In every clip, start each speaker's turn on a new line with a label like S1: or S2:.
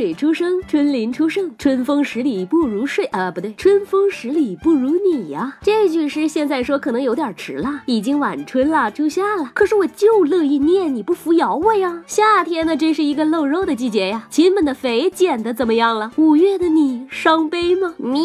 S1: 春水初生，春林初盛，春风十里不如睡啊，不对，春风十里不如你呀。这句诗现在说可能有点迟了，已经晚春了，初夏了。可是我就乐意念，你不扶摇我呀。夏天呢，真是一个露肉的季节呀。亲们的肥减的怎么样了？五月的你伤悲吗？
S2: 你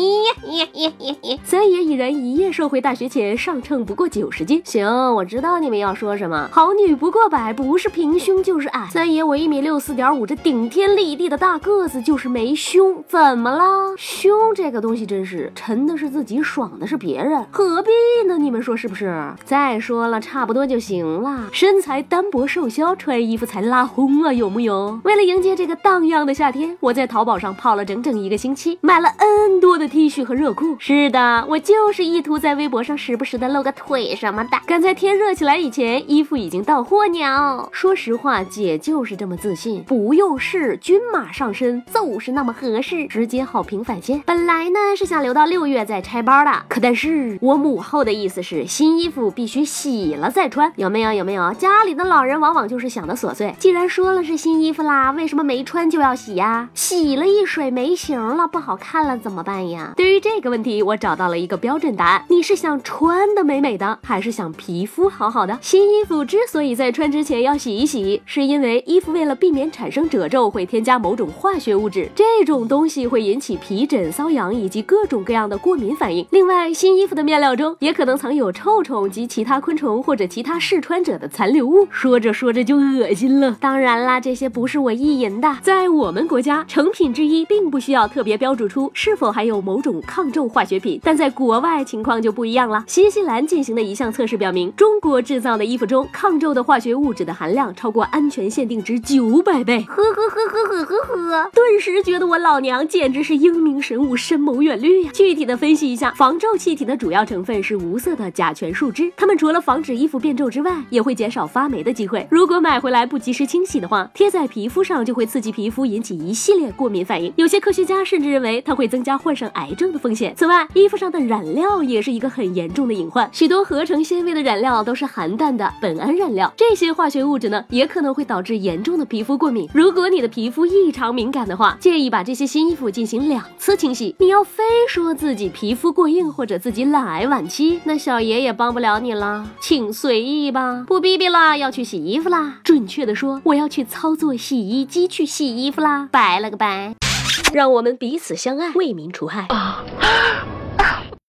S1: 三爷已然一夜瘦回大学前上秤不过九十斤。行，我知道你们要说什么，好女不过百，不是平胸就是矮。三爷我一米六四点五，这顶天立地。的大个子就是没胸，怎么了？胸这个东西真是沉的是自己，爽的是别人，何必呢？你们说是不是？再说了，差不多就行了。身材单薄瘦削，穿衣服才拉轰啊，有木有？为了迎接这个荡漾的夏天，我在淘宝上泡了整整一个星期，买了 N 多的 T 恤和热裤。是的，我就是意图在微博上时不时的露个腿什么的，赶在天热起来以前，衣服已经到货鸟。说实话，姐就是这么自信，不用试，均马上身就是那么合适，直接好评返现。本来呢是想留到六月再拆包的，可但是我母后的意思是新衣服必须洗了再穿，有没有？有没有？家里的老人往往就是想的琐碎。既然说了是新衣服啦，为什么没穿就要洗呀？洗了一水没形了，不好看了怎么办呀？对于这个问题，我找到了一个标准答案：你是想穿的美美的，还是想皮肤好好的？新衣服之所以在穿之前要洗一洗，是因为衣服为了避免产生褶皱，会添加。某种化化学物质，这种东西会引起皮疹、瘙痒以及各种各样的过敏反应。另外，新衣服的面料中也可能藏有臭虫及其他昆虫或者其他试穿者的残留物。说着说着就恶心了。当然啦，这些不是我意淫的。在我们国家，成品之一并不需要特别标注出是否含有某种抗皱化学品，但在国外情况就不一样了。新西兰进行的一项测试表明，中国制造的衣服中抗皱的化学物质的含量超过安全限定值九百倍。呵呵呵呵呵呵。呵顿时觉得我老娘简直是英明神武、深谋远虑呀！具体的分析一下，防皱气体的主要成分是无色的甲醛树脂，它们除了防止衣服变皱之外，也会减少发霉的机会。如果买回来不及时清洗的话，贴在皮肤上就会刺激皮肤，引起一系列过敏反应。有些科学家甚至认为它会增加患上癌症的风险。此外，衣服上的染料也是一个很严重的隐患，许多合成纤维的染料都是含氮的苯胺染料，这些化学物质呢，也可能会导致严重的皮肤过敏。如果你的皮肤异常敏感的话，建议把这些新衣服进行两次清洗。你要非说自己皮肤过硬或者自己懒癌晚期，那小爷也帮不了你了，请随意吧。不逼逼啦，要去洗衣服啦。准确的说，我要去操作洗衣机去洗衣服啦。拜了个拜，让我们彼此相爱，为民除害。